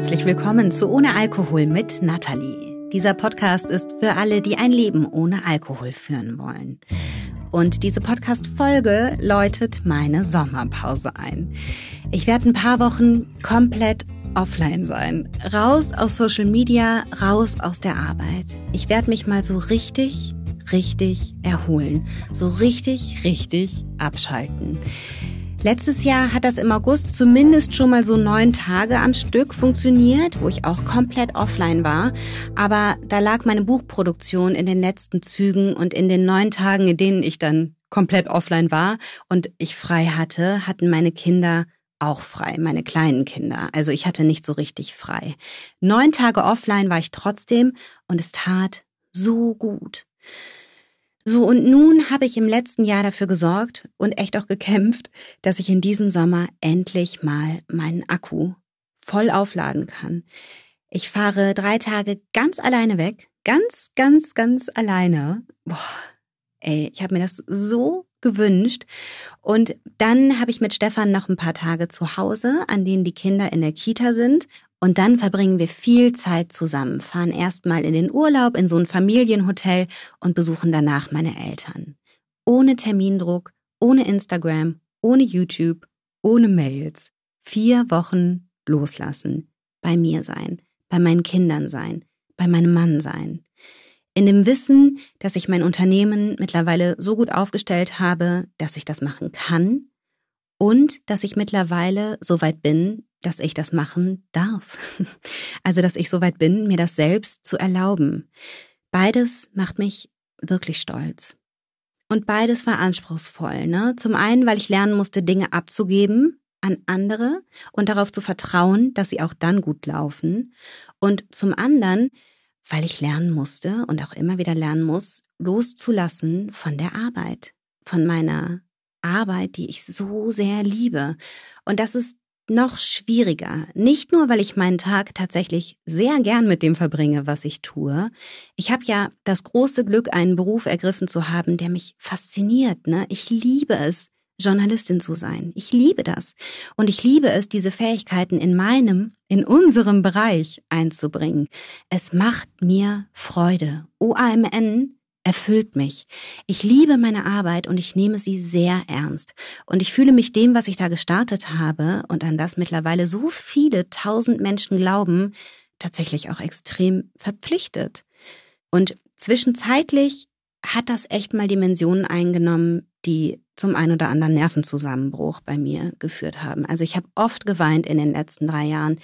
herzlich willkommen zu Ohne Alkohol mit Nathalie. Dieser Podcast ist für alle, die ein Leben ohne Alkohol führen wollen. Und diese Podcast-Folge läutet meine Sommerpause ein. Ich werde ein paar Wochen komplett offline sein. Raus aus Social Media, raus aus der Arbeit. Ich werde mich mal so richtig, richtig erholen. So richtig, richtig abschalten. Letztes Jahr hat das im August zumindest schon mal so neun Tage am Stück funktioniert, wo ich auch komplett offline war. Aber da lag meine Buchproduktion in den letzten Zügen und in den neun Tagen, in denen ich dann komplett offline war und ich frei hatte, hatten meine Kinder auch frei, meine kleinen Kinder. Also ich hatte nicht so richtig frei. Neun Tage offline war ich trotzdem und es tat so gut. So, und nun habe ich im letzten Jahr dafür gesorgt und echt auch gekämpft, dass ich in diesem Sommer endlich mal meinen Akku voll aufladen kann. Ich fahre drei Tage ganz alleine weg. Ganz, ganz, ganz alleine. Boah, ey, ich habe mir das so gewünscht. Und dann habe ich mit Stefan noch ein paar Tage zu Hause, an denen die Kinder in der Kita sind. Und dann verbringen wir viel Zeit zusammen, fahren erstmal in den Urlaub in so ein Familienhotel und besuchen danach meine Eltern. Ohne Termindruck, ohne Instagram, ohne YouTube, ohne Mails. Vier Wochen loslassen, bei mir sein, bei meinen Kindern sein, bei meinem Mann sein. In dem Wissen, dass ich mein Unternehmen mittlerweile so gut aufgestellt habe, dass ich das machen kann und dass ich mittlerweile so weit bin, dass ich das machen darf. Also, dass ich so weit bin, mir das selbst zu erlauben. Beides macht mich wirklich stolz. Und beides war anspruchsvoll. Ne? Zum einen, weil ich lernen musste, Dinge abzugeben an andere und darauf zu vertrauen, dass sie auch dann gut laufen. Und zum anderen, weil ich lernen musste und auch immer wieder lernen muss, loszulassen von der Arbeit, von meiner Arbeit, die ich so sehr liebe. Und das ist noch schwieriger. Nicht nur, weil ich meinen Tag tatsächlich sehr gern mit dem verbringe, was ich tue. Ich habe ja das große Glück, einen Beruf ergriffen zu haben, der mich fasziniert. Ne? Ich liebe es, Journalistin zu sein. Ich liebe das. Und ich liebe es, diese Fähigkeiten in meinem, in unserem Bereich einzubringen. Es macht mir Freude. OAMN erfüllt mich. Ich liebe meine Arbeit und ich nehme sie sehr ernst. Und ich fühle mich dem, was ich da gestartet habe und an das mittlerweile so viele tausend Menschen glauben, tatsächlich auch extrem verpflichtet. Und zwischenzeitlich hat das echt mal Dimensionen eingenommen, die zum ein oder anderen Nervenzusammenbruch bei mir geführt haben. Also ich habe oft geweint in den letzten drei Jahren.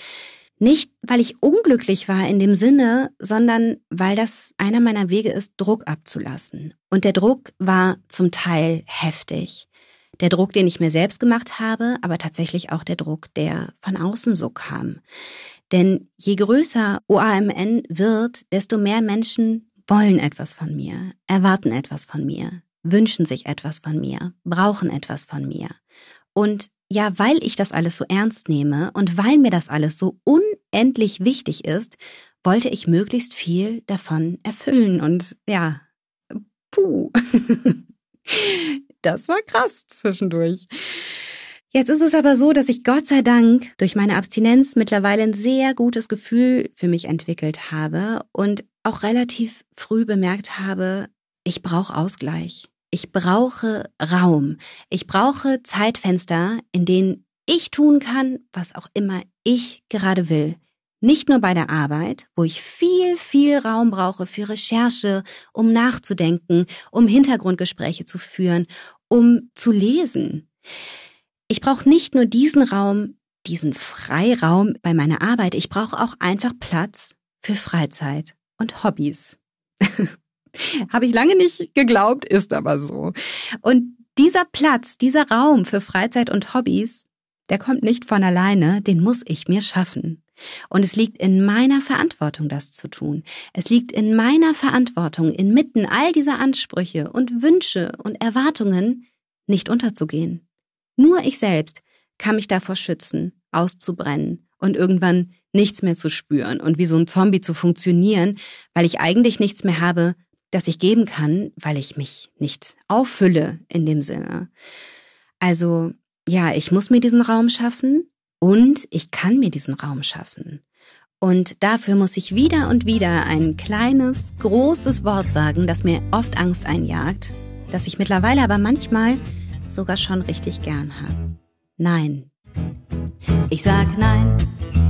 Nicht, weil ich unglücklich war in dem Sinne, sondern weil das einer meiner Wege ist, Druck abzulassen. Und der Druck war zum Teil heftig. Der Druck, den ich mir selbst gemacht habe, aber tatsächlich auch der Druck, der von außen so kam. Denn je größer OAMN wird, desto mehr Menschen wollen etwas von mir, erwarten etwas von mir, wünschen sich etwas von mir, brauchen etwas von mir. Und ja, weil ich das alles so ernst nehme und weil mir das alles so unendlich wichtig ist, wollte ich möglichst viel davon erfüllen. Und ja, puh. Das war krass zwischendurch. Jetzt ist es aber so, dass ich Gott sei Dank durch meine Abstinenz mittlerweile ein sehr gutes Gefühl für mich entwickelt habe und auch relativ früh bemerkt habe, ich brauche Ausgleich. Ich brauche Raum. Ich brauche Zeitfenster, in denen ich tun kann, was auch immer ich gerade will. Nicht nur bei der Arbeit, wo ich viel, viel Raum brauche für Recherche, um nachzudenken, um Hintergrundgespräche zu führen, um zu lesen. Ich brauche nicht nur diesen Raum, diesen Freiraum bei meiner Arbeit, ich brauche auch einfach Platz für Freizeit und Hobbys. Habe ich lange nicht geglaubt, ist aber so. Und dieser Platz, dieser Raum für Freizeit und Hobbys, der kommt nicht von alleine, den muss ich mir schaffen. Und es liegt in meiner Verantwortung, das zu tun. Es liegt in meiner Verantwortung, inmitten all dieser Ansprüche und Wünsche und Erwartungen nicht unterzugehen. Nur ich selbst kann mich davor schützen, auszubrennen und irgendwann nichts mehr zu spüren und wie so ein Zombie zu funktionieren, weil ich eigentlich nichts mehr habe, das ich geben kann, weil ich mich nicht auffülle in dem Sinne. Also ja, ich muss mir diesen Raum schaffen und ich kann mir diesen Raum schaffen. Und dafür muss ich wieder und wieder ein kleines, großes Wort sagen, das mir oft Angst einjagt, das ich mittlerweile aber manchmal sogar schon richtig gern habe. Nein. Ich sag nein,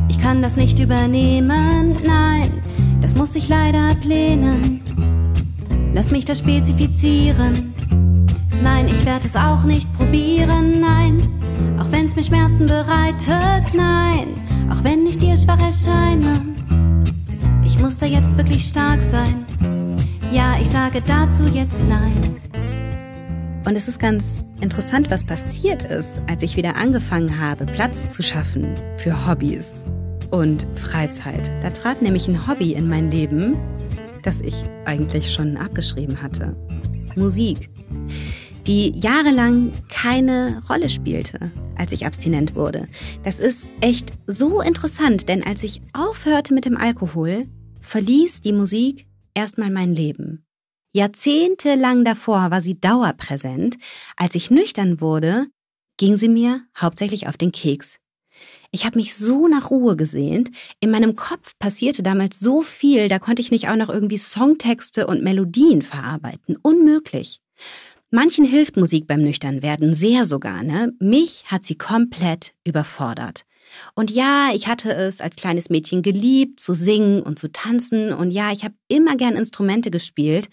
ich kann das nicht übernehmen, nein, das muss ich leider ablehnen. Lass mich das spezifizieren. Nein, ich werde es auch nicht probieren, nein, auch wenn es mir Schmerzen bereitet, nein, auch wenn ich dir schwach erscheine. Ich muss da jetzt wirklich stark sein. Ja, ich sage dazu jetzt nein. Und es ist ganz interessant, was passiert ist, als ich wieder angefangen habe, Platz zu schaffen für Hobbys und Freizeit. Da trat nämlich ein Hobby in mein Leben, das ich eigentlich schon abgeschrieben hatte. Musik, die jahrelang keine Rolle spielte, als ich abstinent wurde. Das ist echt so interessant, denn als ich aufhörte mit dem Alkohol, verließ die Musik erstmal mein Leben. Jahrzehntelang davor war sie dauerpräsent. Als ich nüchtern wurde, ging sie mir hauptsächlich auf den Keks. Ich habe mich so nach Ruhe gesehnt. In meinem Kopf passierte damals so viel, da konnte ich nicht auch noch irgendwie Songtexte und Melodien verarbeiten. Unmöglich. Manchen hilft Musik beim Nüchternwerden, sehr sogar, ne? Mich hat sie komplett überfordert. Und ja, ich hatte es als kleines Mädchen geliebt, zu singen und zu tanzen. Und ja, ich habe immer gern Instrumente gespielt.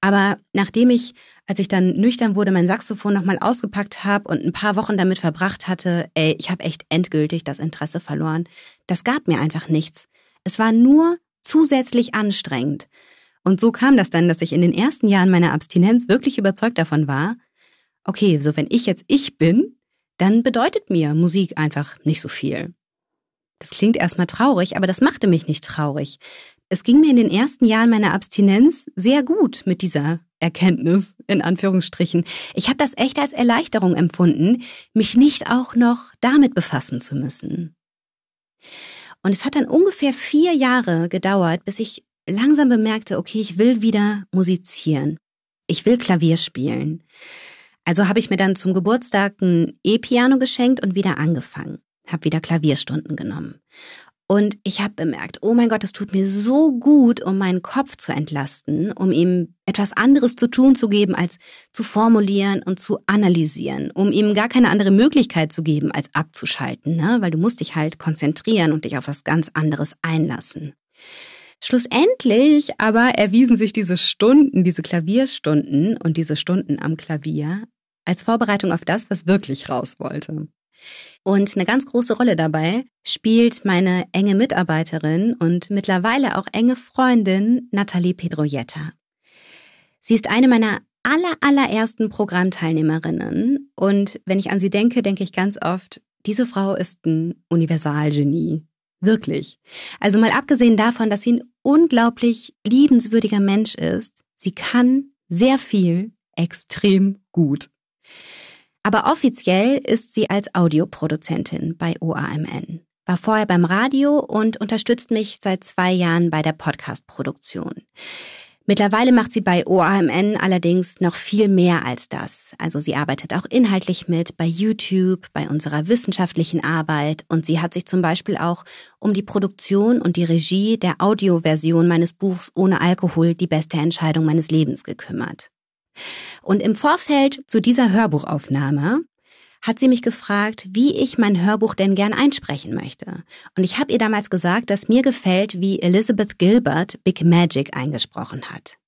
Aber nachdem ich, als ich dann nüchtern wurde, mein Saxophon nochmal ausgepackt habe und ein paar Wochen damit verbracht hatte, ey, ich habe echt endgültig das Interesse verloren. Das gab mir einfach nichts. Es war nur zusätzlich anstrengend. Und so kam das dann, dass ich in den ersten Jahren meiner Abstinenz wirklich überzeugt davon war, okay, so wenn ich jetzt ich bin, dann bedeutet mir Musik einfach nicht so viel. Das klingt erstmal traurig, aber das machte mich nicht traurig. Es ging mir in den ersten Jahren meiner Abstinenz sehr gut mit dieser Erkenntnis, in Anführungsstrichen. Ich habe das echt als Erleichterung empfunden, mich nicht auch noch damit befassen zu müssen. Und es hat dann ungefähr vier Jahre gedauert, bis ich langsam bemerkte, okay, ich will wieder musizieren. Ich will Klavier spielen. Also habe ich mir dann zum Geburtstag ein E-Piano geschenkt und wieder angefangen. Habe wieder Klavierstunden genommen. Und ich habe bemerkt, oh mein Gott, es tut mir so gut, um meinen Kopf zu entlasten, um ihm etwas anderes zu tun zu geben, als zu formulieren und zu analysieren, um ihm gar keine andere Möglichkeit zu geben, als abzuschalten, ne? weil du musst dich halt konzentrieren und dich auf was ganz anderes einlassen. Schlussendlich aber erwiesen sich diese Stunden, diese Klavierstunden und diese Stunden am Klavier als Vorbereitung auf das, was wirklich raus wollte. Und eine ganz große Rolle dabei spielt meine enge Mitarbeiterin und mittlerweile auch enge Freundin Nathalie Pedroietta. Sie ist eine meiner aller, allerersten Programmteilnehmerinnen und wenn ich an sie denke, denke ich ganz oft, diese Frau ist ein Universalgenie. Wirklich. Also mal abgesehen davon, dass sie ein unglaublich liebenswürdiger Mensch ist, sie kann sehr viel extrem gut. Aber offiziell ist sie als Audioproduzentin bei OAMN, war vorher beim Radio und unterstützt mich seit zwei Jahren bei der Podcast-Produktion. Mittlerweile macht sie bei OAMN allerdings noch viel mehr als das. Also sie arbeitet auch inhaltlich mit bei YouTube, bei unserer wissenschaftlichen Arbeit und sie hat sich zum Beispiel auch um die Produktion und die Regie der Audioversion meines Buchs Ohne Alkohol die beste Entscheidung meines Lebens gekümmert. Und im Vorfeld zu dieser Hörbuchaufnahme hat sie mich gefragt, wie ich mein Hörbuch denn gern einsprechen möchte. Und ich habe ihr damals gesagt, dass mir gefällt, wie Elizabeth Gilbert Big Magic eingesprochen hat.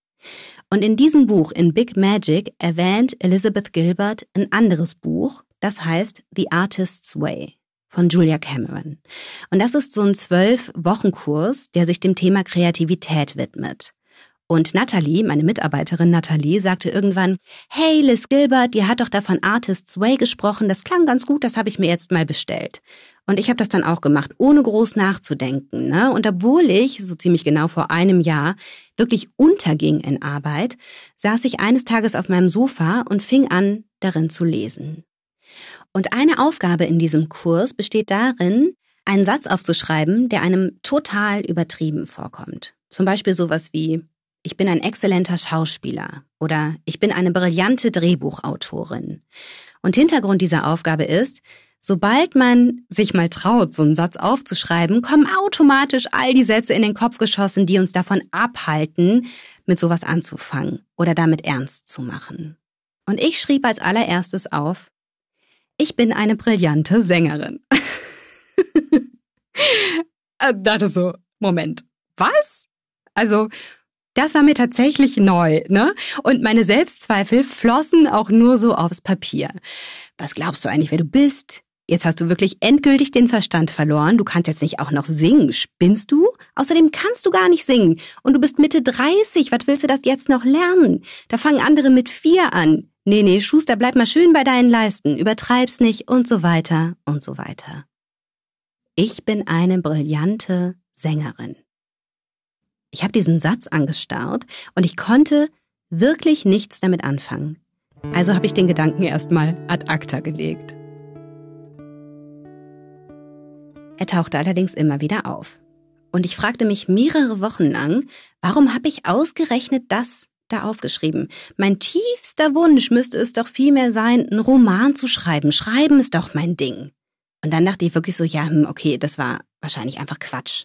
Und in diesem Buch, in Big Magic, erwähnt Elizabeth Gilbert ein anderes Buch, das heißt The Artist's Way von Julia Cameron. Und das ist so ein zwölf Wochenkurs, der sich dem Thema Kreativität widmet. Und Natalie, meine Mitarbeiterin Natalie, sagte irgendwann, hey Liz Gilbert, die hat doch da von Artist's Way gesprochen, das klang ganz gut, das habe ich mir jetzt mal bestellt. Und ich habe das dann auch gemacht, ohne groß nachzudenken. Ne? Und obwohl ich, so ziemlich genau vor einem Jahr, wirklich unterging in Arbeit, saß ich eines Tages auf meinem Sofa und fing an, darin zu lesen. Und eine Aufgabe in diesem Kurs besteht darin, einen Satz aufzuschreiben, der einem total übertrieben vorkommt. Zum Beispiel sowas wie, ich bin ein exzellenter Schauspieler oder ich bin eine brillante Drehbuchautorin. Und Hintergrund dieser Aufgabe ist, Sobald man sich mal traut, so einen Satz aufzuschreiben, kommen automatisch all die Sätze in den Kopf geschossen, die uns davon abhalten, mit sowas anzufangen oder damit ernst zu machen. Und ich schrieb als allererstes auf, ich bin eine brillante Sängerin. Äh, dachte so, Moment, was? Also, das war mir tatsächlich neu, ne? Und meine Selbstzweifel flossen auch nur so aufs Papier. Was glaubst du eigentlich, wer du bist? Jetzt hast du wirklich endgültig den Verstand verloren. Du kannst jetzt nicht auch noch singen. Spinnst du? Außerdem kannst du gar nicht singen. Und du bist Mitte 30. Was willst du das jetzt noch lernen? Da fangen andere mit vier an. Nee, nee, Schuster, bleib mal schön bei deinen Leisten. Übertreib's nicht und so weiter und so weiter. Ich bin eine brillante Sängerin. Ich habe diesen Satz angestarrt und ich konnte wirklich nichts damit anfangen. Also habe ich den Gedanken erstmal ad acta gelegt. Er tauchte allerdings immer wieder auf. Und ich fragte mich mehrere Wochen lang, warum habe ich ausgerechnet das da aufgeschrieben? Mein tiefster Wunsch müsste es doch vielmehr sein, einen Roman zu schreiben. Schreiben ist doch mein Ding. Und dann dachte ich wirklich so, ja, hm, okay, das war wahrscheinlich einfach Quatsch.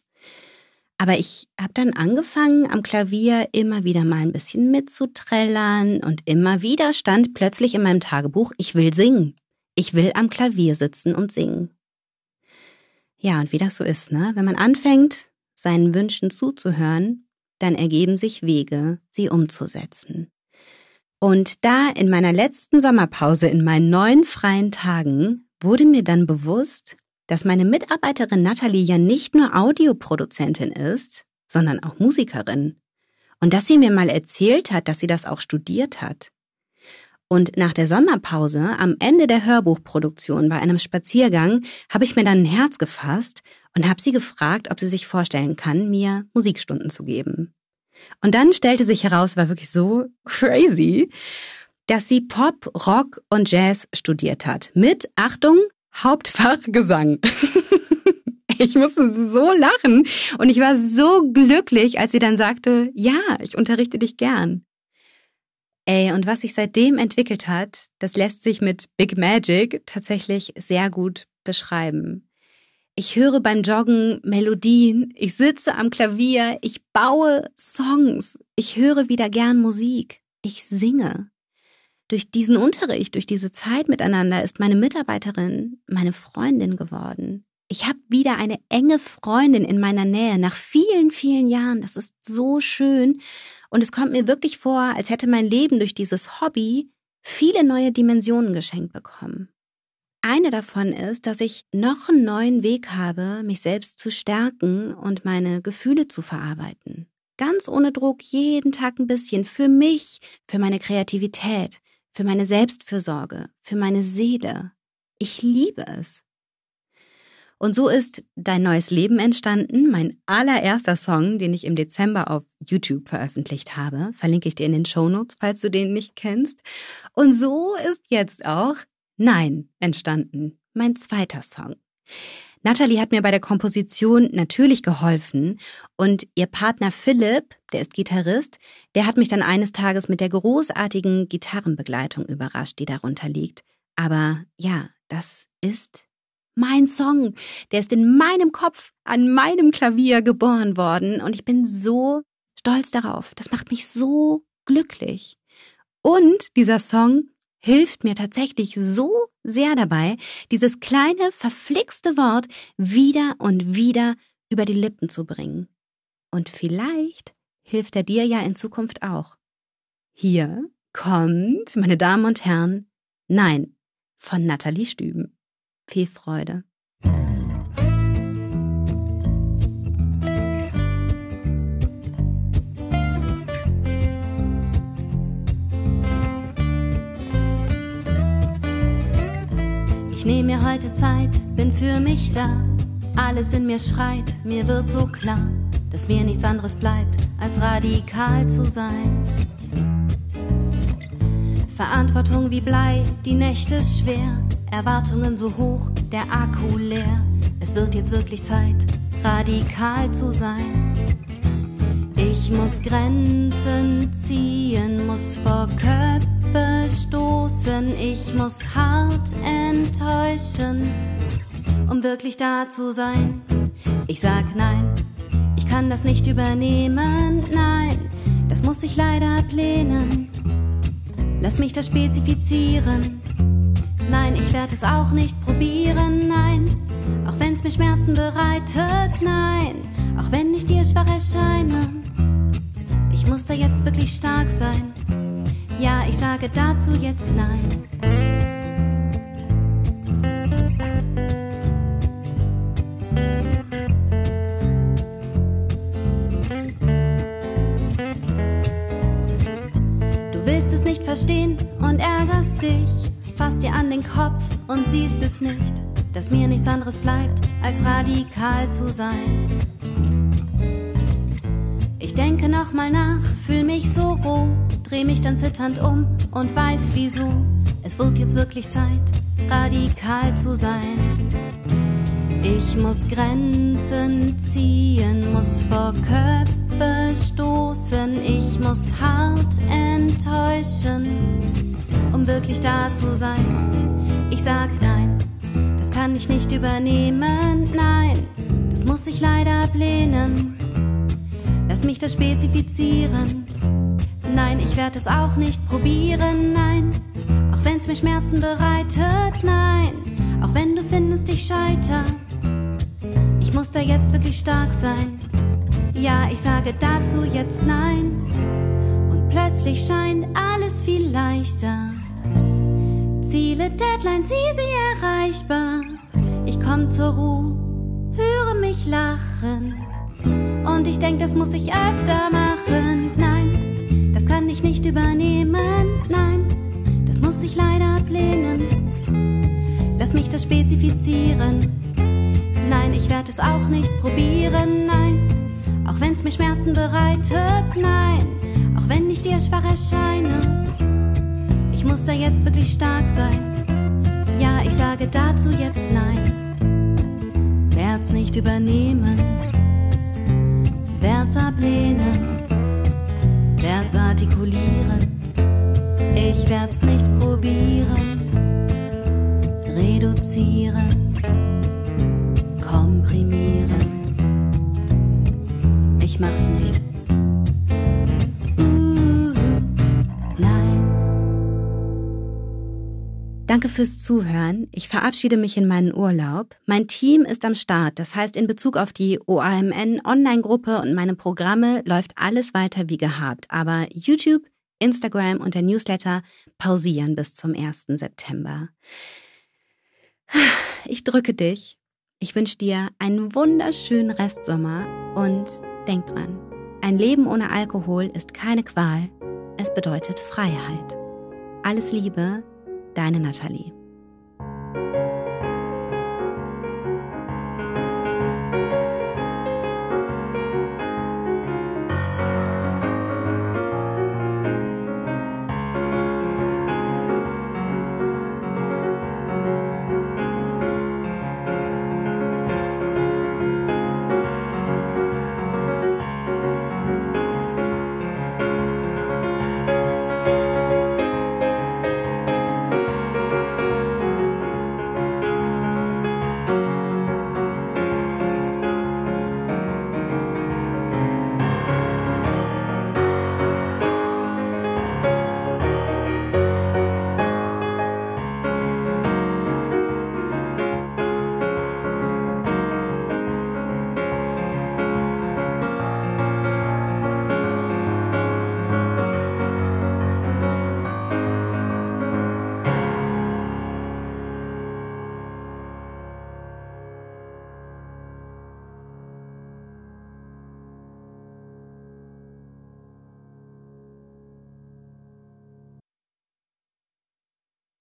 Aber ich habe dann angefangen, am Klavier immer wieder mal ein bisschen mitzuträllern und immer wieder stand plötzlich in meinem Tagebuch, ich will singen. Ich will am Klavier sitzen und singen. Ja, und wie das so ist, ne? Wenn man anfängt, seinen Wünschen zuzuhören, dann ergeben sich Wege, sie umzusetzen. Und da in meiner letzten Sommerpause in meinen neun freien Tagen wurde mir dann bewusst, dass meine Mitarbeiterin Natalie ja nicht nur Audioproduzentin ist, sondern auch Musikerin. Und dass sie mir mal erzählt hat, dass sie das auch studiert hat. Und nach der Sommerpause, am Ende der Hörbuchproduktion bei einem Spaziergang, habe ich mir dann ein Herz gefasst und habe sie gefragt, ob sie sich vorstellen kann, mir Musikstunden zu geben. Und dann stellte sich heraus, war wirklich so crazy, dass sie Pop, Rock und Jazz studiert hat. Mit, Achtung, Hauptfach Gesang. ich musste so lachen und ich war so glücklich, als sie dann sagte, ja, ich unterrichte dich gern. Ey, und was sich seitdem entwickelt hat, das lässt sich mit Big Magic tatsächlich sehr gut beschreiben. Ich höre beim Joggen Melodien, ich sitze am Klavier, ich baue Songs, ich höre wieder gern Musik, ich singe. Durch diesen Unterricht, durch diese Zeit miteinander ist meine Mitarbeiterin meine Freundin geworden. Ich habe wieder eine enge Freundin in meiner Nähe nach vielen, vielen Jahren. Das ist so schön. Und es kommt mir wirklich vor, als hätte mein Leben durch dieses Hobby viele neue Dimensionen geschenkt bekommen. Eine davon ist, dass ich noch einen neuen Weg habe, mich selbst zu stärken und meine Gefühle zu verarbeiten. Ganz ohne Druck, jeden Tag ein bisschen für mich, für meine Kreativität, für meine Selbstfürsorge, für meine Seele. Ich liebe es. Und so ist Dein neues Leben entstanden, mein allererster Song, den ich im Dezember auf YouTube veröffentlicht habe. Verlinke ich dir in den Shownotes, falls du den nicht kennst. Und so ist jetzt auch Nein entstanden, mein zweiter Song. Natalie hat mir bei der Komposition natürlich geholfen und ihr Partner Philipp, der ist Gitarrist, der hat mich dann eines Tages mit der großartigen Gitarrenbegleitung überrascht, die darunter liegt. Aber ja, das ist mein Song, der ist in meinem Kopf, an meinem Klavier geboren worden und ich bin so stolz darauf. Das macht mich so glücklich. Und dieser Song hilft mir tatsächlich so sehr dabei, dieses kleine, verflixte Wort wieder und wieder über die Lippen zu bringen. Und vielleicht hilft er dir ja in Zukunft auch. Hier kommt, meine Damen und Herren, Nein von Nathalie Stüben. Viel Freude. Nehme mir heute Zeit, bin für mich da. Alles in mir schreit, mir wird so klar, dass mir nichts anderes bleibt, als radikal zu sein. Verantwortung wie Blei, die Nächte schwer, Erwartungen so hoch, der Akku leer. Es wird jetzt wirklich Zeit, radikal zu sein. Ich muss Grenzen ziehen, muss vor Köpfen Köpfe stoßen, ich muss hart enttäuschen, um wirklich da zu sein. Ich sag nein, ich kann das nicht übernehmen, nein, das muss ich leider ablehnen. Lass mich das spezifizieren. Nein, ich werde es auch nicht probieren, nein, auch wenn's mir Schmerzen bereitet, nein, auch wenn ich dir schwach erscheine. Ich muss da jetzt wirklich stark sein. Ja, ich sage dazu jetzt nein. Du willst es nicht verstehen und ärgerst dich, fasst dir an den Kopf und siehst es nicht, dass mir nichts anderes bleibt, als radikal zu sein. Ich denke nochmal nach, fühl mich so roh, dreh mich dann zitternd um und weiß wieso. Es wird jetzt wirklich Zeit, radikal zu sein. Ich muss Grenzen ziehen, muss vor Köpfe stoßen, ich muss hart enttäuschen, um wirklich da zu sein. Ich sag nein, das kann ich nicht übernehmen, nein, das muss ich leider ablehnen. Lass mich das spezifizieren. Nein, ich werde es auch nicht probieren, nein. Auch wenn's mir Schmerzen bereitet, nein. Auch wenn du findest, ich scheiter. Ich muss da jetzt wirklich stark sein. Ja, ich sage dazu jetzt nein. Und plötzlich scheint alles viel leichter. Ziele, Deadlines, easy erreichbar. Ich komm zur Ruhe, höre mich lachen. Und ich denk, das muss ich öfter machen. Nein, ich nicht übernehmen. Nein, das muss ich leider ablehnen. Lass mich das spezifizieren. Nein, ich werde es auch nicht probieren. Nein, auch wenn's mir Schmerzen bereitet. Nein, auch wenn ich dir schwach erscheine. Ich muss da jetzt wirklich stark sein. Ja, ich sage dazu jetzt nein. Werd's nicht übernehmen werd's ablehnen, artikulieren, ich werd's nicht probieren, reduzieren, komprimieren, ich mach's nicht. Danke fürs Zuhören. Ich verabschiede mich in meinen Urlaub. Mein Team ist am Start. Das heißt, in Bezug auf die OAMN Online-Gruppe und meine Programme läuft alles weiter wie gehabt. Aber YouTube, Instagram und der Newsletter pausieren bis zum 1. September. Ich drücke dich. Ich wünsche dir einen wunderschönen Restsommer und denk dran, ein Leben ohne Alkohol ist keine Qual. Es bedeutet Freiheit. Alles Liebe, Deine Nathalie.